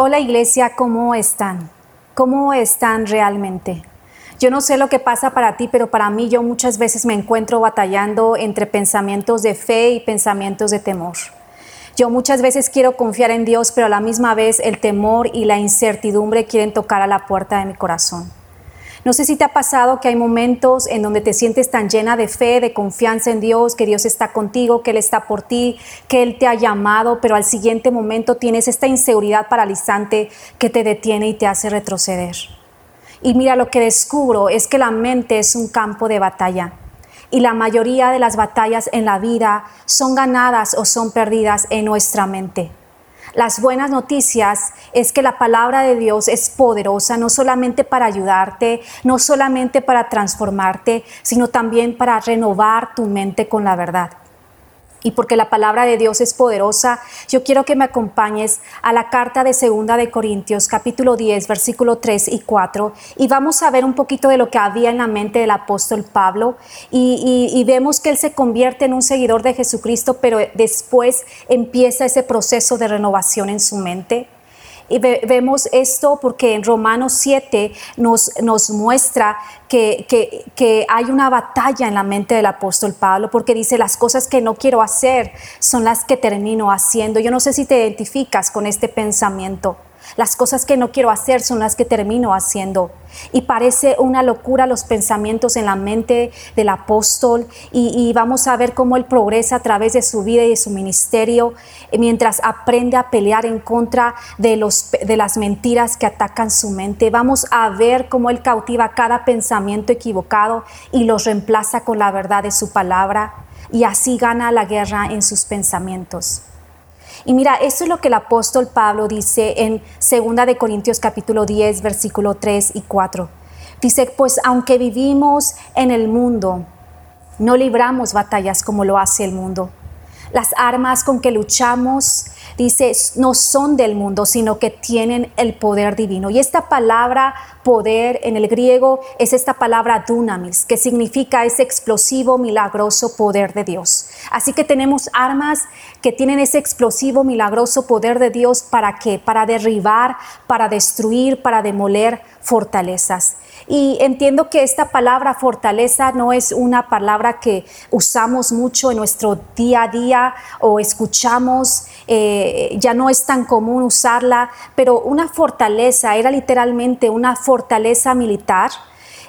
Hola iglesia, ¿cómo están? ¿Cómo están realmente? Yo no sé lo que pasa para ti, pero para mí yo muchas veces me encuentro batallando entre pensamientos de fe y pensamientos de temor. Yo muchas veces quiero confiar en Dios, pero a la misma vez el temor y la incertidumbre quieren tocar a la puerta de mi corazón. No sé si te ha pasado que hay momentos en donde te sientes tan llena de fe, de confianza en Dios, que Dios está contigo, que Él está por ti, que Él te ha llamado, pero al siguiente momento tienes esta inseguridad paralizante que te detiene y te hace retroceder. Y mira, lo que descubro es que la mente es un campo de batalla. Y la mayoría de las batallas en la vida son ganadas o son perdidas en nuestra mente. Las buenas noticias es que la palabra de Dios es poderosa no solamente para ayudarte, no solamente para transformarte, sino también para renovar tu mente con la verdad y porque la palabra de Dios es poderosa, yo quiero que me acompañes a la carta de Segunda de Corintios, capítulo 10, versículo 3 y 4, y vamos a ver un poquito de lo que había en la mente del apóstol Pablo, y, y vemos que él se convierte en un seguidor de Jesucristo, pero después empieza ese proceso de renovación en su mente. Y vemos esto porque en Romanos 7 nos, nos muestra que, que, hay una batalla en la mente del apóstol Pablo, porque dice, las cosas que no quiero hacer son las que termino haciendo. Yo no sé si te identificas con este pensamiento. Las cosas que no quiero hacer son las que termino haciendo. Y parece una locura los pensamientos en la mente del apóstol y, vamos a ver cómo él progresa a través de su vida y de su ministerio mientras aprende a pelear en contra de, los, de las mentiras que atacan su mente. Vamos a ver cómo él cautiva cada pensamiento equivocado y los reemplaza con la verdad de su palabra y así gana la guerra en sus pensamientos. Y mira, eso es lo que el apóstol Pablo dice en 2 de Corintios capítulo 10, versículo 3 y 4. Dice, pues aunque vivimos en el mundo, no libramos batallas como lo hace el mundo. Las armas con que luchamos, dice, no son del mundo, sino que tienen el poder divino. Y esta palabra poder en el griego es esta palabra dunamis, que significa ese explosivo, milagroso poder de Dios. Así que tenemos armas que tienen ese explosivo, milagroso poder de Dios para qué? Para derribar, para destruir, para demoler fortalezas. Y entiendo que esta palabra fortaleza no es una palabra que usamos mucho en nuestro día a día o escuchamos, eh, ya no es tan común usarla, pero una fortaleza era literalmente una fortaleza militar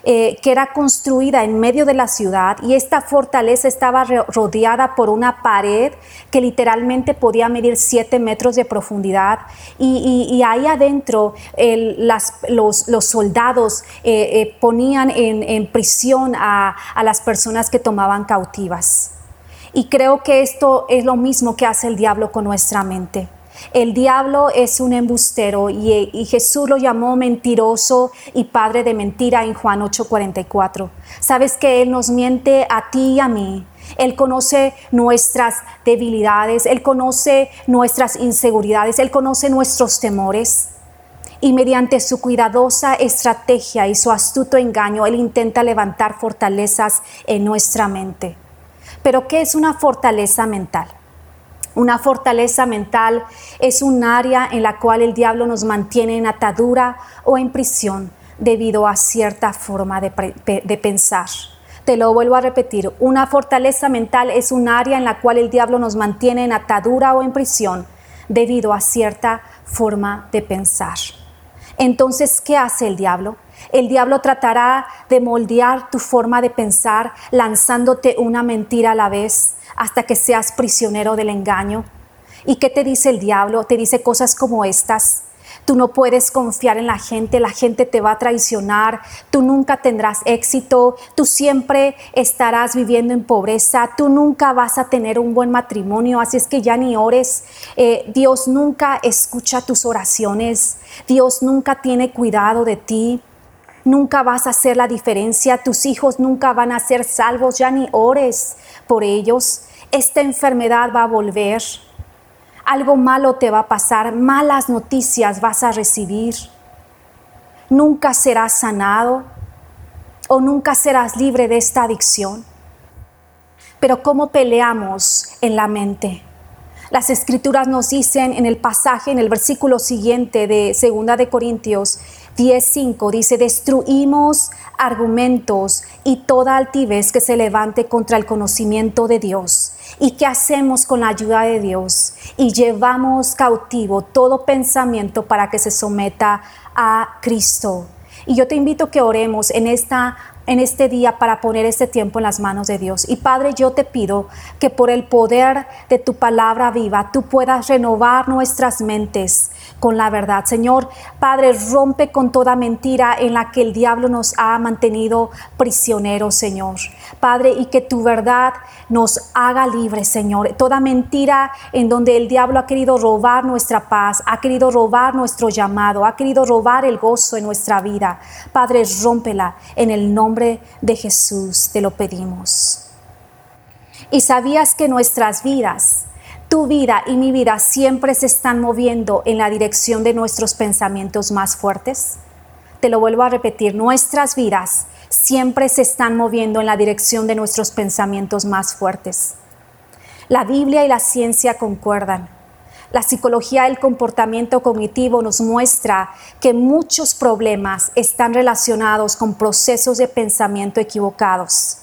eh, que era construida en medio de la ciudad y esta fortaleza estaba rodeada por una pared que literalmente podía medir 7 metros de profundidad y, ahí adentro los, soldados eh, eh, ponían en, prisión a, a las personas que tomaban cautivas. Y creo que esto es lo mismo que hace el diablo con nuestra mente. El diablo es un embustero y, Jesús lo llamó mentiroso y padre de mentira en Juan 8:44. Sabes que Él nos miente a ti y a mí. Él conoce nuestras debilidades, Él conoce nuestras inseguridades, Él conoce nuestros temores. Y mediante su cuidadosa estrategia y su astuto engaño, Él intenta levantar fortalezas en nuestra mente. Pero ¿qué es una fortaleza mental? Una fortaleza mental es un área en la cual el diablo nos mantiene en atadura o en prisión debido a cierta forma de, pensar. Te lo vuelvo a repetir, una fortaleza mental es un área en la cual el diablo nos mantiene en atadura o en prisión debido a cierta forma de pensar. Entonces, ¿qué hace el diablo? El diablo tratará de moldear tu forma de pensar lanzándote una mentira a la vez hasta que seas prisionero del engaño. ¿Y qué te dice el diablo? Te dice cosas como estas. Tú no puedes confiar en la gente, la gente te va a traicionar, tú nunca tendrás éxito, tú siempre estarás viviendo en pobreza, tú nunca vas a tener un buen matrimonio, así es que ya ni ores. Eh, Dios nunca escucha tus oraciones, Dios nunca tiene cuidado de ti nunca vas a hacer la diferencia, tus hijos nunca van a ser salvos, ya ni ores por ellos. Esta enfermedad va a volver, algo malo te va a pasar, malas noticias vas a recibir. Nunca serás sanado o nunca serás libre de esta adicción. Pero ¿cómo peleamos en la mente? Las escrituras nos dicen en el pasaje, en el versículo siguiente de Segunda de Corintios 10:5 dice, "Destruimos argumentos y toda altivez que se levante contra el conocimiento de Dios." ¿Y qué hacemos con la ayuda de Dios? Y llevamos cautivo todo pensamiento para que se someta a Cristo. Y yo te invito a que oremos en esta en este día para poner este tiempo en las manos de Dios. Y Padre, yo te pido que por el poder de tu palabra viva, tú puedas renovar nuestras mentes con la verdad. Señor, Padre, rompe con toda mentira en la que el diablo nos ha mantenido prisioneros, Señor. Padre, y que tu verdad nos haga libres, Señor. Toda mentira en donde el diablo ha querido robar nuestra paz, ha querido robar nuestro llamado, ha querido robar el gozo en nuestra vida. Padre, rómpela en el nombre de Jesús te lo pedimos. Y sabías que nuestras vidas, tu vida y mi vida siempre se están moviendo en la dirección de nuestros pensamientos más fuertes. Te lo vuelvo a repetir, nuestras vidas siempre se están moviendo en la dirección de nuestros pensamientos más fuertes. La Biblia y la ciencia concuerdan. La psicología del comportamiento cognitivo nos muestra que muchos problemas están relacionados con procesos de pensamiento equivocados.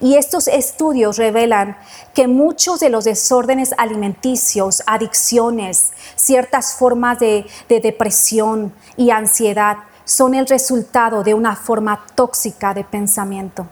Y estos estudios revelan que muchos de los desórdenes alimenticios, adicciones, ciertas formas de, de, depresión y ansiedad son el resultado de una forma tóxica de pensamiento.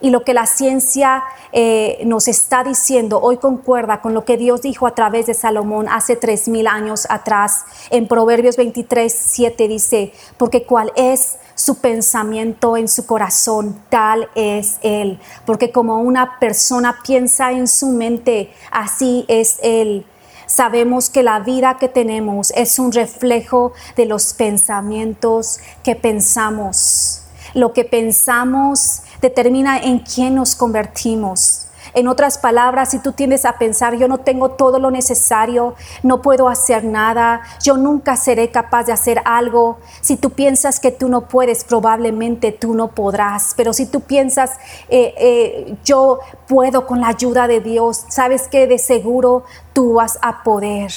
Y lo que la ciencia eh, nos está diciendo hoy concuerda con lo que Dios dijo a través de Salomón hace tres mil años atrás. En Proverbios 23, 7 dice, porque cuál es su pensamiento en su corazón, tal es Él. Porque como una persona piensa en su mente, así es Él. Sabemos que la vida que tenemos es un reflejo de los pensamientos que pensamos. Lo que pensamos determina en quién nos convertimos. En otras palabras, si tú tiendes a pensar, yo no tengo todo lo necesario, no puedo hacer nada, yo nunca seré capaz de hacer algo, si tú piensas que tú no puedes, probablemente tú no podrás, pero si tú piensas, eh, eh, yo puedo con la ayuda de Dios, sabes que de seguro tú vas a poder.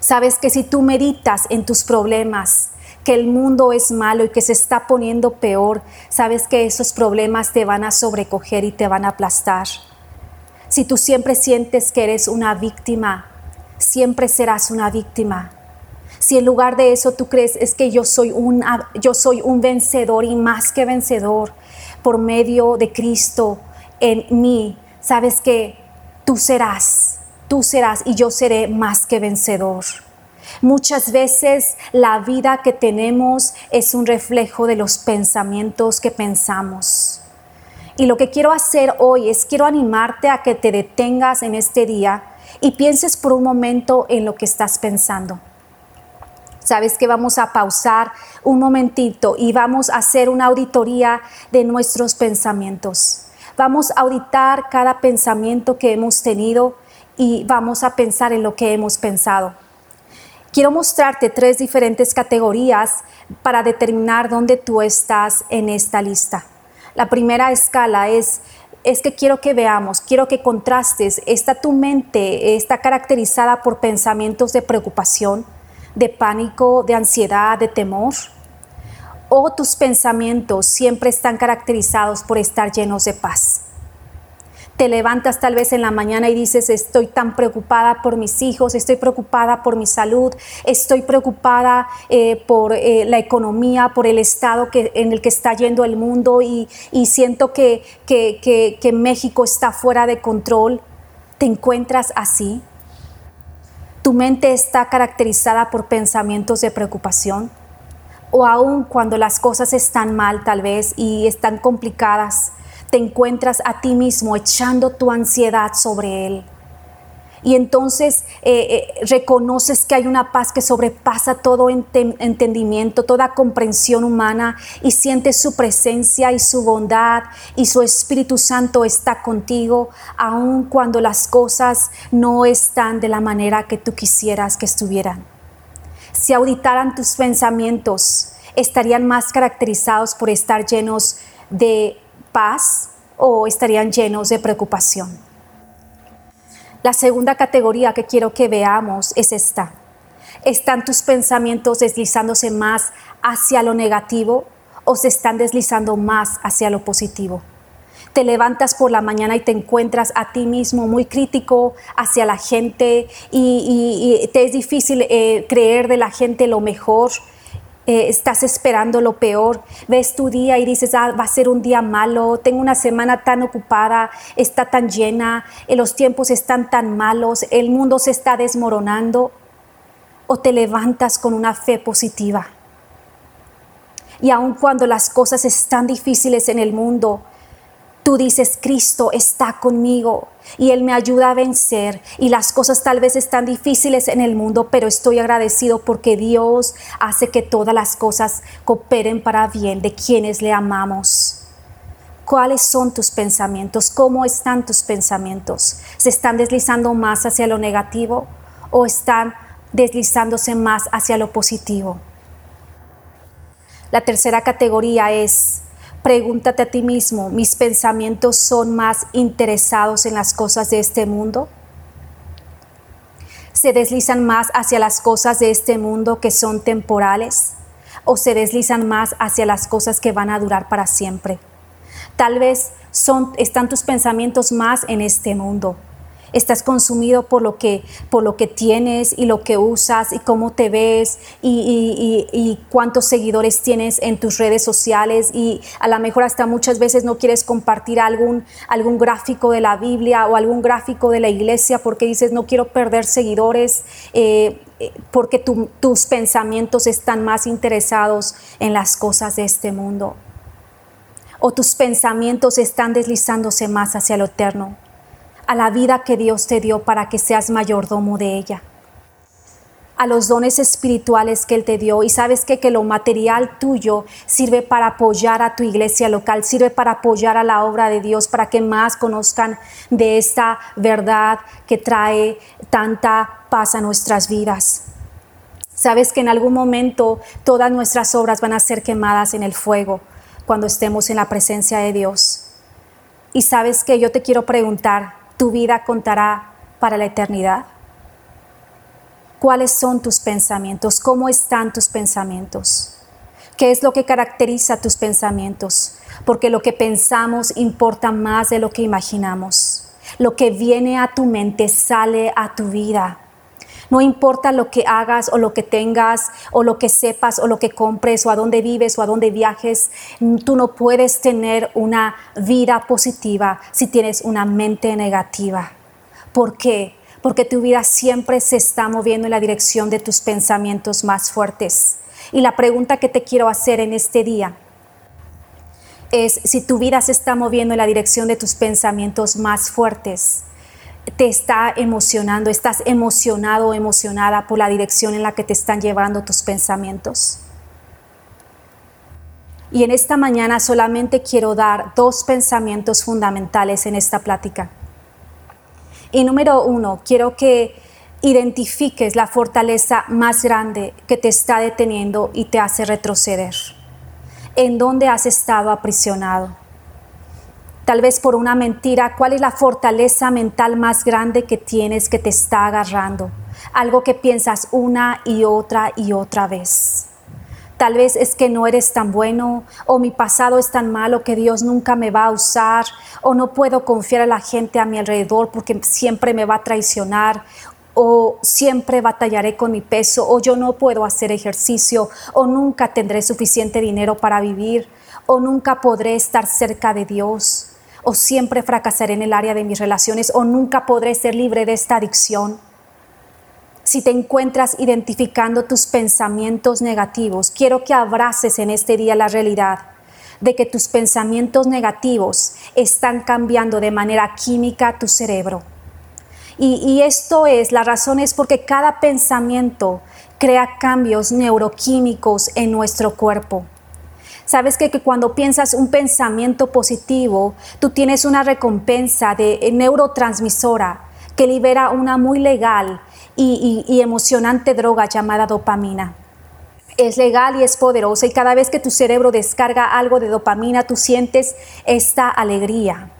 Sabes que si tú meditas en tus problemas, que el mundo es malo y que se está poniendo peor, sabes que esos problemas te van a sobrecoger y te van a aplastar. Si tú siempre sientes que eres una víctima, siempre serás una víctima. Si en lugar de eso tú crees es que yo soy un, yo soy un vencedor y más que vencedor por medio de Cristo en mí, sabes que tú serás, tú serás y yo seré más que vencedor. Muchas veces la vida que tenemos es un reflejo de los pensamientos que pensamos. Y lo que quiero hacer hoy es quiero animarte a que te detengas en este día y pienses por un momento en lo que estás pensando. Sabes que vamos a pausar un momentito y vamos a hacer una auditoría de nuestros pensamientos. Vamos a auditar cada pensamiento que hemos tenido y vamos a pensar en lo que hemos pensado. Quiero mostrarte tres diferentes categorías para determinar dónde tú estás en esta lista. La primera escala es es que quiero que veamos, quiero que contrastes, ¿está tu mente, está caracterizada por pensamientos de preocupación, de pánico, de ansiedad, de temor? ¿O tus pensamientos siempre están caracterizados por estar llenos de paz? Te levantas tal vez en la mañana y dices, estoy tan preocupada por mis hijos, estoy preocupada por mi salud, estoy preocupada eh, por eh, la economía, por el estado que, en el que está yendo el mundo y, siento que, que México está fuera de control. ¿Te encuentras así? ¿Tu mente está caracterizada por pensamientos de preocupación? O aún cuando las cosas están mal tal vez y están complicadas, te encuentras a ti mismo echando tu ansiedad sobre Él. Y entonces eh, eh, reconoces que hay una paz que sobrepasa todo entendimiento, toda comprensión humana y sientes su presencia y su bondad y su Espíritu Santo está contigo, aun cuando las cosas no están de la manera que tú quisieras que estuvieran. Si auditaran tus pensamientos, estarían más caracterizados por estar llenos de paz o estarían llenos de preocupación. La segunda categoría que quiero que veamos es esta. ¿Están tus pensamientos deslizándose más hacia lo negativo o se están deslizando más hacia lo positivo? Te levantas por la mañana y te encuentras a ti mismo muy crítico hacia la gente y, te es difícil eh, creer de la gente lo mejor eh, estás esperando lo peor, ves tu día y dices, ah, va a ser un día malo, tengo una semana tan ocupada, está tan llena, eh, los tiempos están tan malos, el mundo se está desmoronando, o te levantas con una fe positiva. Y aun cuando las cosas están difíciles en el mundo, Tú dices, Cristo está conmigo y Él me ayuda a vencer y las cosas tal vez están difíciles en el mundo, pero estoy agradecido porque Dios hace que todas las cosas cooperen para bien de quienes le amamos. ¿Cuáles son tus pensamientos? ¿Cómo están tus pensamientos? ¿Se están deslizando más hacia lo negativo o están deslizándose más hacia lo positivo? La tercera categoría es Pregúntate a ti mismo, ¿mis pensamientos son más interesados en las cosas de este mundo? ¿Se deslizan más hacia las cosas de este mundo que son temporales? ¿O se deslizan más hacia las cosas que van a durar para siempre? Tal vez son, están tus pensamientos más en este mundo, estás consumido por lo que, por lo que tienes y lo que usas y cómo te ves y, cuántos seguidores tienes en tus redes sociales y a lo mejor hasta muchas veces no quieres compartir algún, algún gráfico de la Biblia o algún gráfico de la iglesia porque dices no quiero perder seguidores. Eh, eh, porque tus pensamientos están más interesados en las cosas de este mundo. O tus pensamientos están deslizándose más hacia lo eterno a la vida que Dios te dio para que seas mayordomo de ella, a los dones espirituales que Él te dio. Y sabes que, que lo material tuyo sirve para apoyar a tu iglesia local, sirve para apoyar a la obra de Dios, para que más conozcan de esta verdad que trae tanta paz a nuestras vidas. Sabes que en algún momento todas nuestras obras van a ser quemadas en el fuego cuando estemos en la presencia de Dios. Y sabes que yo te quiero preguntar, tu vida contará para la eternidad? ¿Cuáles son tus pensamientos? ¿Cómo están tus pensamientos? ¿Qué es lo que caracteriza tus pensamientos? Porque lo que pensamos importa más de lo que imaginamos. Lo que viene a tu mente sale a tu vida. No importa lo que hagas o lo que tengas o lo que sepas o lo que compres o a dónde vives o a dónde viajes, tú no puedes tener una vida positiva si tienes una mente negativa. ¿Por qué? Porque tu vida siempre se está moviendo en la dirección de tus pensamientos más fuertes. Y la pregunta que te quiero hacer en este día es si tu vida se está moviendo en la dirección de tus pensamientos más fuertes te está emocionando, estás emocionado o emocionada por la dirección en la que te están llevando tus pensamientos. Y en esta mañana solamente quiero dar dos pensamientos fundamentales en esta plática. Y número uno, quiero que identifiques la fortaleza más grande que te está deteniendo y te hace retroceder. ¿En dónde has estado aprisionado? Tal vez por una mentira, cuál es la fortaleza mental más grande que tienes que te está agarrando. Algo que piensas una y otra y otra vez. Tal vez es que no eres tan bueno o mi pasado es tan malo que Dios nunca me va a usar o no puedo confiar a la gente a mi alrededor porque siempre me va a traicionar o siempre batallaré con mi peso o yo no puedo hacer ejercicio o nunca tendré suficiente dinero para vivir o nunca podré estar cerca de Dios o siempre fracasaré en el área de mis relaciones o nunca podré ser libre de esta adicción. Si te encuentras identificando tus pensamientos negativos, quiero que abraces en este día la realidad de que tus pensamientos negativos están cambiando de manera química tu cerebro. Y, y, esto es, la razón es porque cada pensamiento crea cambios neuroquímicos en nuestro cuerpo. Sabes que, cuando piensas un pensamiento positivo, tú tienes una recompensa de neurotransmisora que libera una muy legal y, y emocionante droga llamada dopamina es legal y es poderosa y cada vez que tu cerebro descarga algo de dopamina, tú sientes esta alegría.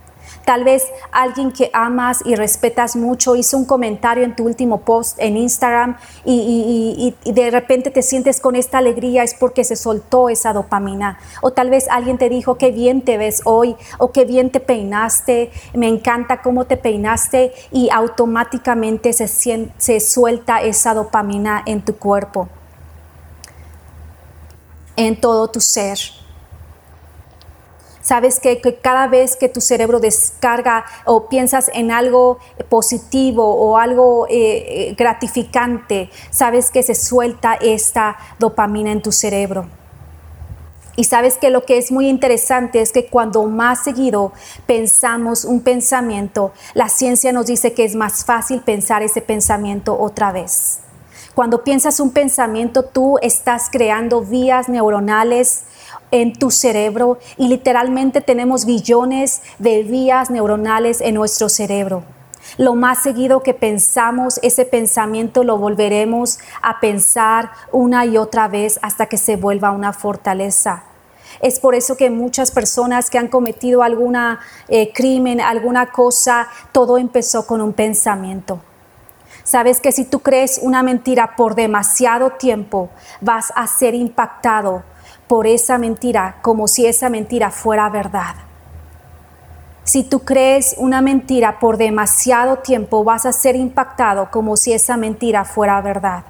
Tal vez alguien que amas y respetas mucho hizo un comentario en tu último post en Instagram y, de repente te sientes con esta alegría, es porque se soltó esa dopamina. O tal vez alguien te dijo qué bien te ves hoy o qué bien te peinaste, me encanta cómo te peinaste y automáticamente se, se suelta esa dopamina en tu cuerpo, en todo tu ser. Sabes que, cada vez que tu cerebro descarga o piensas en algo positivo o algo eh, eh, gratificante, sabes que se suelta esta dopamina en tu cerebro. Y sabes que lo que es muy interesante es que cuando más seguido pensamos un pensamiento, la ciencia nos dice que es más fácil pensar ese pensamiento otra vez. Cuando piensas un pensamiento, tú estás creando vías neuronales en tu cerebro y literalmente tenemos billones de vías neuronales en nuestro cerebro. Lo más seguido que pensamos, ese pensamiento lo volveremos a pensar una y otra vez hasta que se vuelva una fortaleza. Es por eso que muchas personas que han cometido alguna eh, crimen, alguna cosa, todo empezó con un pensamiento. Sabes que si tú crees una mentira por demasiado tiempo, vas a ser impactado por esa mentira como si esa mentira fuera verdad. Si tú crees una mentira por demasiado tiempo, vas a ser impactado como si esa mentira fuera verdad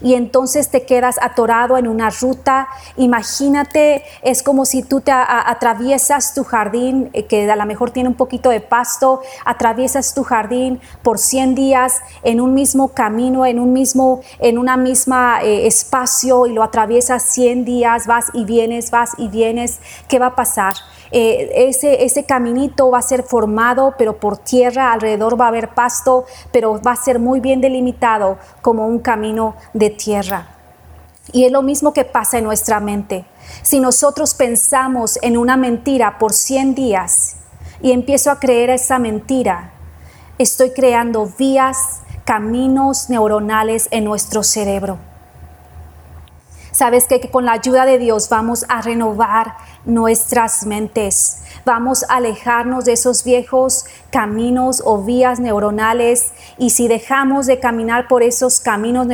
y entonces te quedas atorado en una ruta. Imagínate, es como si tú te atraviesas tu jardín, eh, que a lo mejor tiene un poquito de pasto, atraviesas tu jardín por 100 días en un mismo camino, en un mismo, en una misma eh, espacio y lo atraviesas 100 días, vas y vienes, vas y vienes. ¿Qué va a pasar? Eh, ese, ese caminito va a ser formado, pero por tierra, alrededor va a haber pasto, pero va a ser muy bien delimitado como un camino de tierra. Y es lo mismo que pasa en nuestra mente. Si nosotros pensamos en una mentira por 100 días y empiezo a creer esa mentira, estoy creando vías, caminos neuronales en nuestro cerebro. Sabes que, con la ayuda de Dios vamos a renovar nuestras mentes. Vamos a alejarnos de esos viejos caminos o vías neuronales y si dejamos de caminar por esos caminos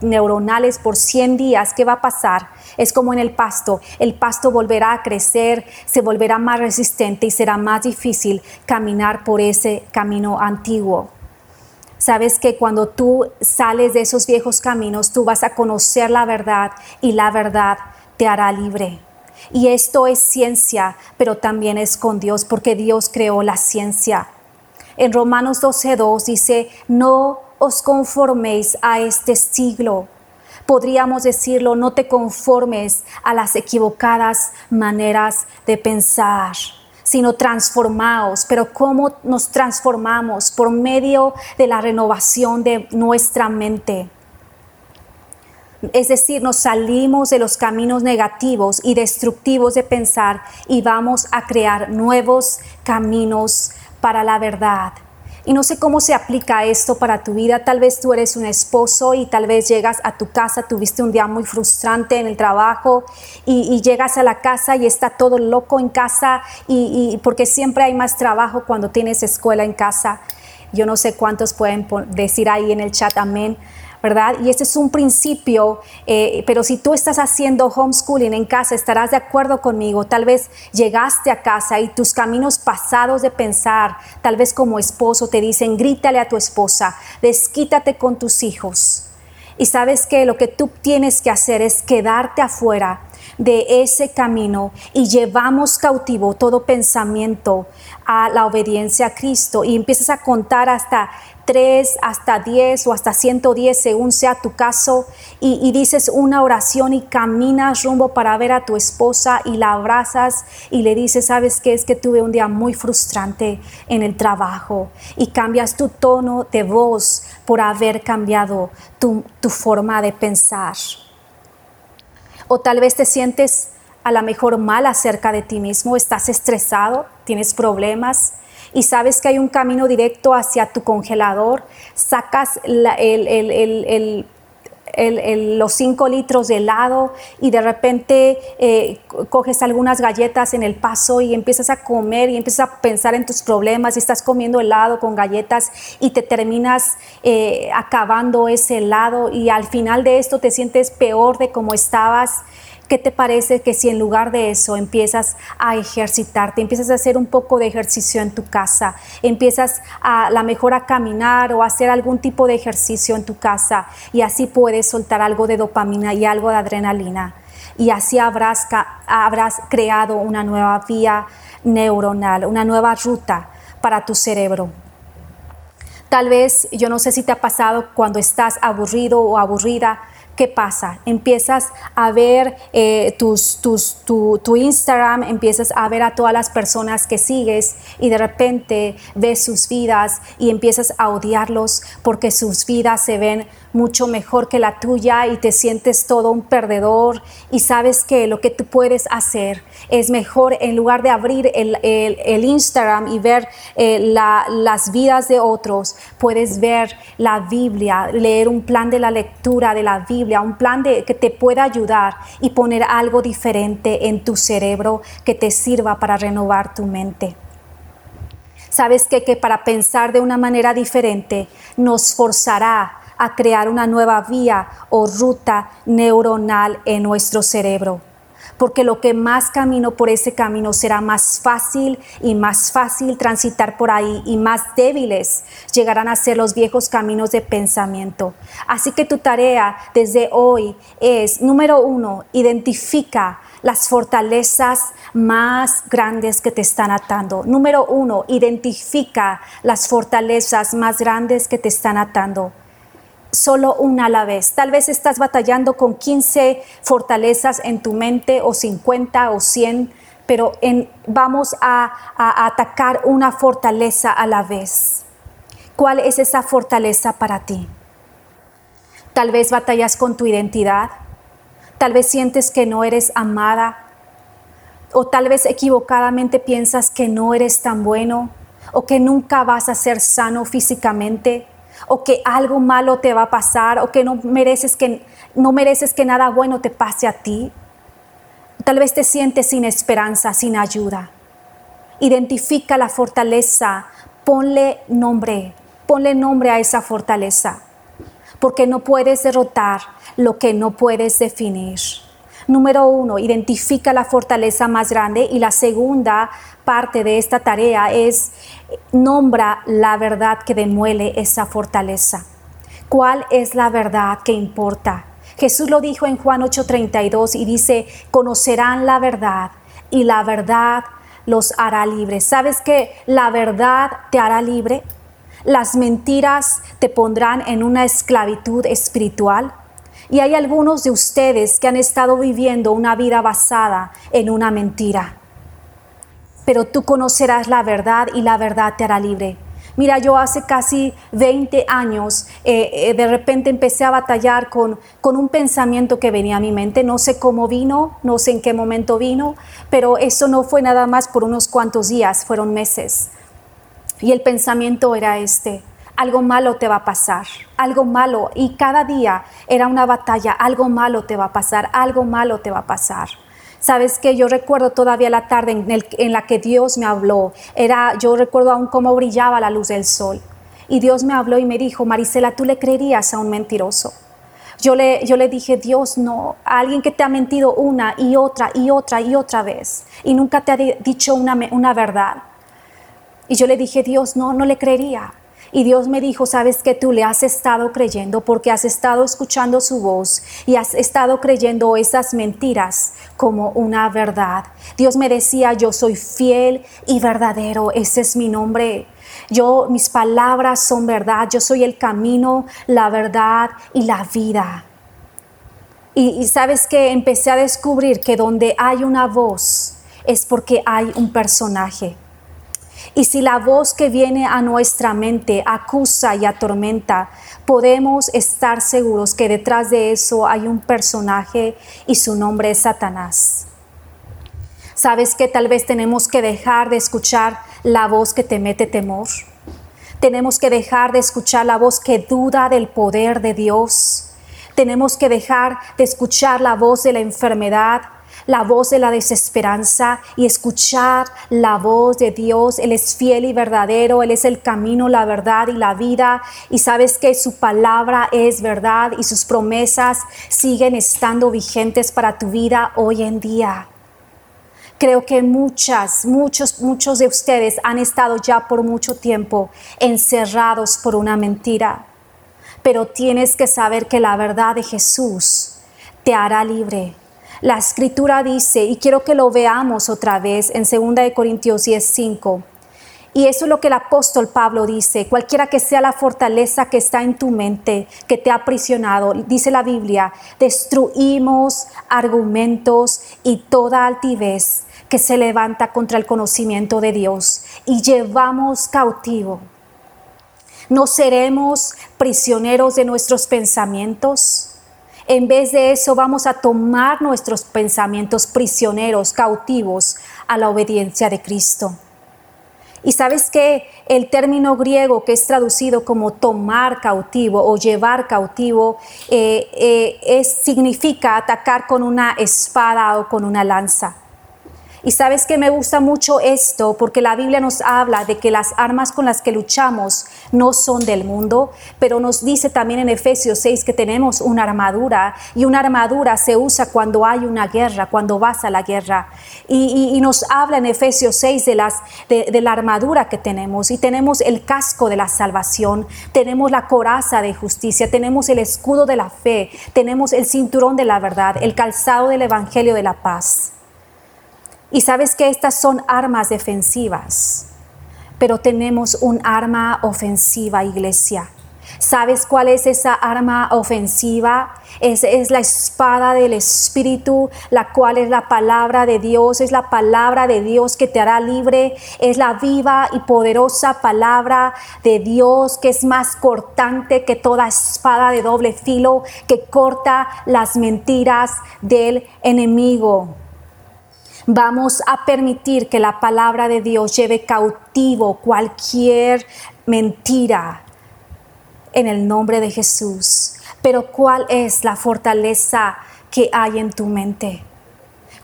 neuronales por 100 días, ¿qué va a pasar? Es como en el pasto. El pasto volverá a crecer, se volverá más resistente y será más difícil caminar por ese camino antiguo. Sabes que cuando tú sales de esos viejos caminos, tú vas a conocer la verdad y la verdad te hará libre. Y esto es ciencia, pero también es con Dios, porque Dios creó la ciencia. En Romanos 12.2 dice, no os conforméis a este siglo. Podríamos decirlo, no te conformes a las equivocadas maneras de pensar sino transformaos. Pero ¿cómo nos transformamos? Por medio de la renovación de nuestra mente. Es decir, nos salimos de los caminos negativos y destructivos de pensar y vamos a crear nuevos caminos para la verdad. Y no sé cómo se aplica esto para tu vida. Tal vez tú eres un esposo y tal vez llegas a tu casa, tuviste un día muy frustrante en el trabajo y, llegas a la casa y está todo loco en casa y, porque siempre hay más trabajo cuando tienes escuela en casa. Yo no sé cuántos pueden decir ahí en el chat amén. ¿Verdad? Y este es un principio, eh, pero si tú estás haciendo homeschooling en casa, estarás de acuerdo conmigo. Tal vez llegaste a casa y tus caminos pasados de pensar, tal vez como esposo, te dicen, grítale a tu esposa, desquítate con tus hijos. Y sabes que lo que tú tienes que hacer es quedarte afuera de ese camino y llevamos cautivo todo pensamiento a la obediencia a Cristo y empiezas a contar hasta 3 hasta 10 o hasta 110 según sea tu caso y, dices una oración y caminas rumbo para ver a tu esposa y la abrazas y le dices, sabes qué es que tuve un día muy frustrante en el trabajo y cambias tu tono de voz por haber cambiado tu, tu forma de pensar. O tal vez te sientes a lo mejor mal acerca de ti mismo, estás estresado, tienes problemas y sabes que hay un camino directo hacia tu congelador, sacas el, los 5 litros de helado y de repente eh, coges algunas galletas en el paso y empiezas a comer y empiezas a pensar en tus problemas y estás comiendo helado con galletas y te terminas eh, acabando ese helado y al final de esto te sientes peor de cómo estabas ¿Qué te parece que si en lugar de eso empiezas a ejercitarte, empiezas a hacer un poco de ejercicio en tu casa, empiezas a la mejor a caminar o hacer algún tipo de ejercicio en tu casa y así puedes soltar algo de dopamina y algo de adrenalina? Y así habrás, habrás creado una nueva vía neuronal, una nueva ruta para tu cerebro. Tal vez, yo no sé si te ha pasado cuando estás aburrido o aburrida, ¿qué pasa? Empiezas a ver eh, tu, tu, Instagram, empiezas a ver a todas las personas que sigues y de repente ves sus vidas y empiezas a odiarlos porque sus vidas se ven mucho mejor que la tuya y te sientes todo un perdedor y sabes que lo que tú puedes hacer es mejor en lugar de abrir el, el, Instagram y ver eh, las vidas de otros, puedes ver la Biblia, leer un plan de la lectura de la Biblia, un plan de, que te pueda ayudar y poner algo diferente en tu cerebro que te sirva para renovar tu mente. Sabes que, que para pensar de una manera diferente nos forzará a crear una nueva vía o ruta neuronal en nuestro cerebro. Porque lo que más camino por ese camino será más fácil y más fácil transitar por ahí y más débiles llegarán a ser los viejos caminos de pensamiento. Así que tu tarea desde hoy es, número uno, identifica las fortalezas más grandes que te están atando. Número uno, identifica las fortalezas más grandes que te están atando solo una a la vez. Tal vez estás batallando con 15 fortalezas en tu mente o 50 o 100, pero en, vamos a, a atacar una fortaleza a la vez. ¿Cuál es esa fortaleza para ti? Tal vez batallas con tu identidad, tal vez sientes que no eres amada, o tal vez equivocadamente piensas que no eres tan bueno, o que nunca vas a ser sano físicamente, o que algo malo te va a pasar o que no mereces que no mereces que nada bueno te pase a ti. Tal vez te sientes sin esperanza, sin ayuda. Identifica la fortaleza, ponle nombre, ponle nombre a esa fortaleza, porque no puedes derrotar lo que no puedes definir. Número uno, identifica la fortaleza más grande y la segunda parte de esta tarea es nombra la verdad que demuele esa fortaleza. ¿Cuál es la verdad que importa? Jesús lo dijo en Juan 8:32 y dice, conocerán la verdad y la verdad los hará libres. ¿Sabes que la verdad te hará libre? Las mentiras te pondrán en una esclavitud espiritual. Y hay algunos de ustedes que han estado viviendo una vida basada en una mentira. Pero tú conocerás la verdad y la verdad te hará libre. Mira, yo hace casi 20 años eh, eh, de repente empecé a batallar con, con un pensamiento que venía a mi mente. No sé cómo vino, no sé en qué momento vino, pero eso no fue nada más por unos cuantos días, fueron meses. Y el pensamiento era este, algo malo te va a pasar, algo malo. Y cada día era una batalla, algo malo te va a pasar, algo malo te va a pasar. Sabes que yo recuerdo todavía la tarde en, la que Dios me habló. Era, yo recuerdo aún cómo brillaba la luz del sol. Y Dios me habló y me dijo, Marisela, ¿tú le creerías a un mentiroso? Yo le, yo le dije, Dios, no, a alguien que te ha mentido una y otra y otra y otra vez y nunca te ha dicho una, una verdad. Y yo le dije, Dios, no, no le creería. Y Dios me dijo, sabes que tú le has estado creyendo porque has estado escuchando su voz y has estado creyendo esas mentiras como una verdad. Dios me decía, yo soy fiel y verdadero, ese es mi nombre. Yo, mis palabras son verdad, yo soy el camino, la verdad y la vida. Y, y sabes que empecé a descubrir que donde hay una voz es porque hay un personaje. Y si la voz que viene a nuestra mente acusa y atormenta, podemos estar seguros que detrás de eso hay un personaje y su nombre es Satanás. ¿Sabes que tal vez tenemos que dejar de escuchar la voz que te mete temor? Tenemos que dejar de escuchar la voz que duda del poder de Dios Tenemos que dejar de escuchar la voz de la enfermedad, la voz de la desesperanza y escuchar la voz de Dios. Él es fiel y verdadero, Él es el camino, la verdad y la vida. Y sabes que su palabra es verdad y sus promesas siguen estando vigentes para tu vida hoy en día. Creo que muchas, muchos, muchos de ustedes han estado ya por mucho tiempo encerrados por una mentira. Pero tienes que saber que la verdad de Jesús te hará libre la escritura dice, y quiero que lo veamos otra vez en 2 Corintios 10:5. Y eso es lo que el apóstol Pablo dice, cualquiera que sea la fortaleza que está en tu mente, que te ha aprisionado, dice la Biblia, destruimos argumentos y toda altivez que se levanta contra el conocimiento de Dios y llevamos cautivo. No seremos prisioneros de nuestros pensamientos en vez de eso, vamos a tomar nuestros pensamientos prisioneros, cautivos a la obediencia de Cristo. Y sabes que el término griego que es traducido como tomar cautivo o llevar cautivo eh, eh, significa atacar con una espada o con una lanza. Y sabes que me gusta mucho esto porque la Biblia nos habla de que las armas con las que luchamos no son del mundo, pero nos dice también en Efesios 6 que tenemos una armadura y una armadura se usa cuando hay una guerra, cuando vas a la guerra. Y, nos habla en Efesios 6 de, las, de, la armadura que tenemos y tenemos el casco de la salvación, tenemos la coraza de justicia, tenemos el escudo de la fe, tenemos el cinturón de la verdad, el calzado del evangelio de la paz. Y sabes que estas son armas defensivas, pero tenemos un arma ofensiva, iglesia. ¿Sabes cuál es esa arma ofensiva? Es, es, la espada del Espíritu, la cual es la palabra de Dios, es la palabra de Dios que te hará libre, es la viva y poderosa palabra de Dios que es más cortante que toda espada de doble filo, que corta las mentiras del enemigo. Vamos a permitir que la palabra de Dios lleve cautivo cualquier mentira en el nombre de Jesús. Pero ¿cuál es la fortaleza que hay en tu mente?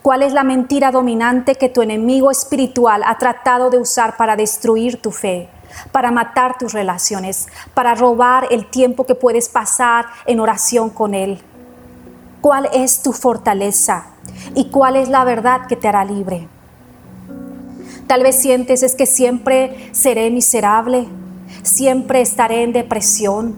¿Cuál es la mentira dominante que tu enemigo espiritual ha tratado de usar para destruir tu fe? para matar tus relaciones, para robar el tiempo que puedes pasar en oración con Él. ¿Cuál es tu fortaleza? y cuál es la verdad que te hará libre. Tal vez sientes es que siempre seré miserable, siempre estaré en depresión.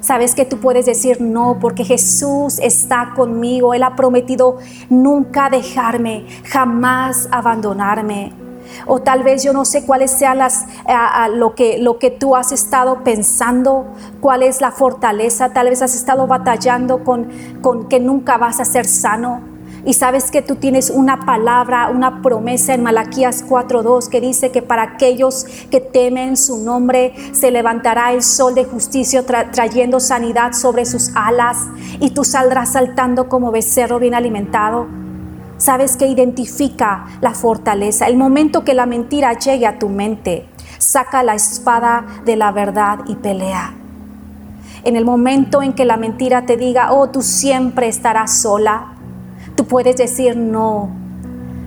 Sabes que tú puedes decir no porque Jesús está conmigo. Él ha prometido nunca dejarme, jamás abandonarme. O tal vez yo no sé cuáles sean las, lo, que, lo que tú has estado pensando, cuál es la fortaleza. Tal vez has estado batallando con, con que nunca vas a ser sano y sabes que tú tienes una palabra, una promesa en Malaquías 4:2 que dice que para aquellos que temen su nombre se levantará el sol de justicia trayendo sanidad sobre sus alas y tú saldrás saltando como becerro bien alimentado. Sabes que identifica la fortaleza. El momento que la mentira llegue a tu mente, saca la espada de la verdad y pelea. En el momento en que la mentira te diga, oh, tú siempre estarás sola, Tú puedes decir no,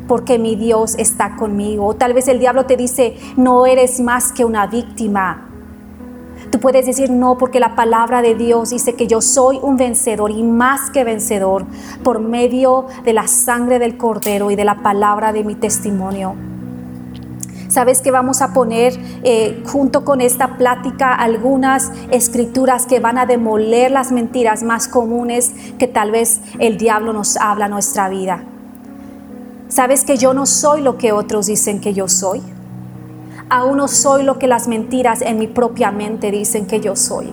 porque mi Dios está conmigo. O tal vez el diablo te dice, no eres más que una víctima. Tú puedes decir no porque la palabra de Dios dice que yo soy un vencedor y más que vencedor por medio de la sangre del cordero y de la palabra de mi testimonio. Sabes que vamos a poner eh, junto con esta plática algunas escrituras que van a demoler las mentiras más comunes que tal vez el diablo nos habla en nuestra vida. Sabes que yo no soy lo que otros dicen que yo soy. Aún no soy lo que las mentiras en mi propia mente dicen que yo soy.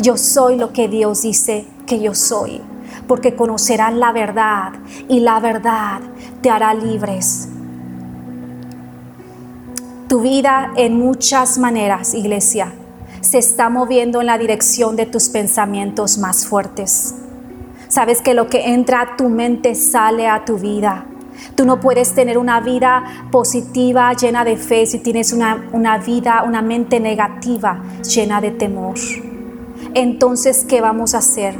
Yo soy lo que Dios dice que yo soy, porque conocerás la verdad y la verdad te hará libres. Tu vida en muchas maneras, iglesia, se está moviendo en la dirección de tus pensamientos más fuertes. Sabes que lo que entra a tu mente sale a tu vida. Tú no puedes tener una vida positiva, llena de fe, si tienes una, una vida, una mente negativa, llena de temor. Entonces, ¿qué vamos a hacer?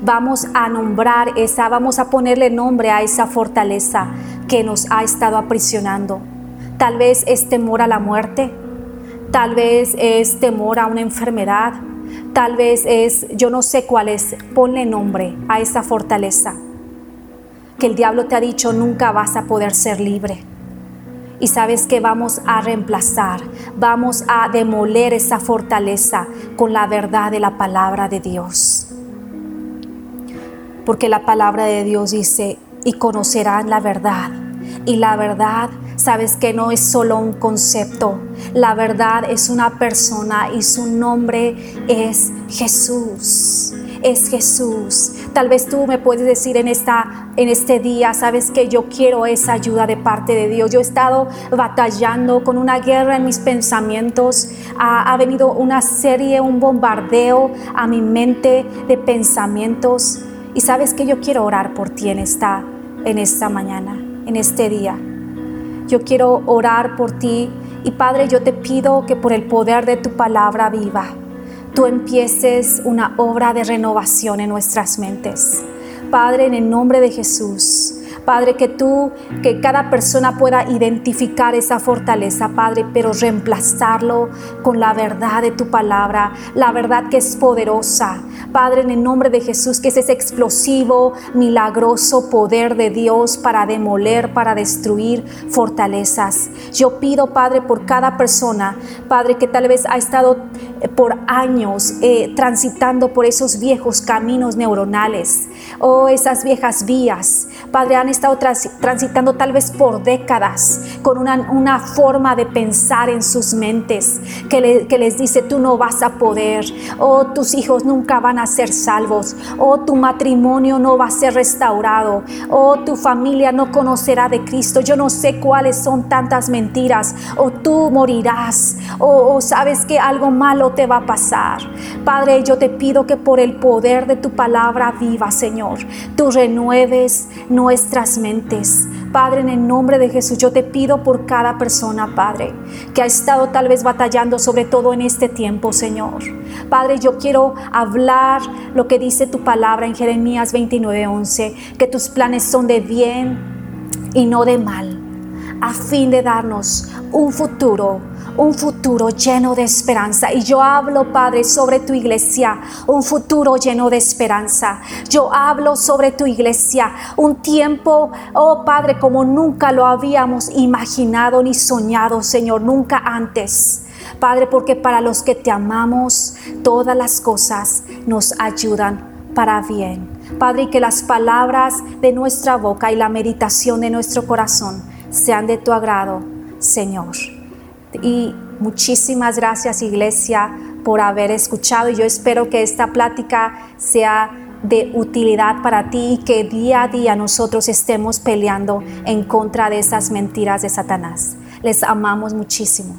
Vamos a nombrar esa, vamos a ponerle nombre a esa fortaleza que nos ha estado aprisionando. Tal vez es temor a la muerte, tal vez es temor a una enfermedad, tal vez es, yo no sé cuál es, ponle nombre a esa fortaleza que el diablo te ha dicho nunca vas a poder ser libre. Y sabes que vamos a reemplazar, vamos a demoler esa fortaleza con la verdad de la palabra de Dios. Porque la palabra de Dios dice, y conocerán la verdad. Y la verdad, sabes que no es solo un concepto, la verdad es una persona y su nombre es Jesús es Jesús. Tal vez tú me puedes decir en, esta, en este día, sabes que yo quiero esa ayuda de parte de Dios. Yo he estado batallando con una guerra en mis pensamientos. Ha, venido una serie, un bombardeo a mi mente de pensamientos. Y sabes que yo quiero orar por ti en esta, en esta mañana, en este día. Yo quiero orar por ti y Padre, yo te pido que por el poder de tu palabra viva, tú empieces una obra de renovación en nuestras mentes. Padre, en el nombre de Jesús, Padre, que tú, que cada persona pueda identificar esa fortaleza, Padre, pero reemplazarlo con la verdad de tu palabra, la verdad que es poderosa. Padre, en el nombre de Jesús, que es ese explosivo, milagroso poder de Dios para demoler, para destruir fortalezas. Yo pido, Padre, por cada persona, Padre, que tal vez ha estado eh, por años eh, transitando por esos viejos caminos neuronales o esas viejas vías. Padre, han estado transitando tal vez por décadas con una, una forma de pensar en sus mentes que, que les dice tú no vas a poder, o tus hijos nunca van a ser salvos, o tu matrimonio no va a ser restaurado, o tu familia no conocerá de Cristo. Yo no sé cuáles son tantas mentiras, o tú morirás, o, o sabes que algo malo te va a pasar. Padre, yo te pido que por el poder de tu palabra viva, Señor, tú renueves nuestra mentes. Padre, en el nombre de Jesús, yo te pido por cada persona, Padre, que ha estado tal vez batallando, sobre todo en este tiempo, Señor. Padre, yo quiero hablar lo que dice tu palabra en Jeremías 29:11, que tus planes son de bien y no de mal, a fin de darnos un futuro un futuro lleno de esperanza. Y yo hablo, Padre, sobre tu iglesia, un futuro lleno de esperanza. Yo hablo sobre tu iglesia, un tiempo, oh Padre, como nunca lo habíamos imaginado ni soñado, Señor, nunca antes. Padre, porque para los que te amamos, todas las cosas nos ayudan para bien. Padre, y que las palabras de nuestra boca y la meditación de nuestro corazón sean de tu agrado, Señor. Y muchísimas gracias Iglesia por haber escuchado yo espero que esta plática sea de utilidad para ti y que día a día nosotros estemos peleando en contra de esas mentiras de Satanás. Les amamos muchísimo.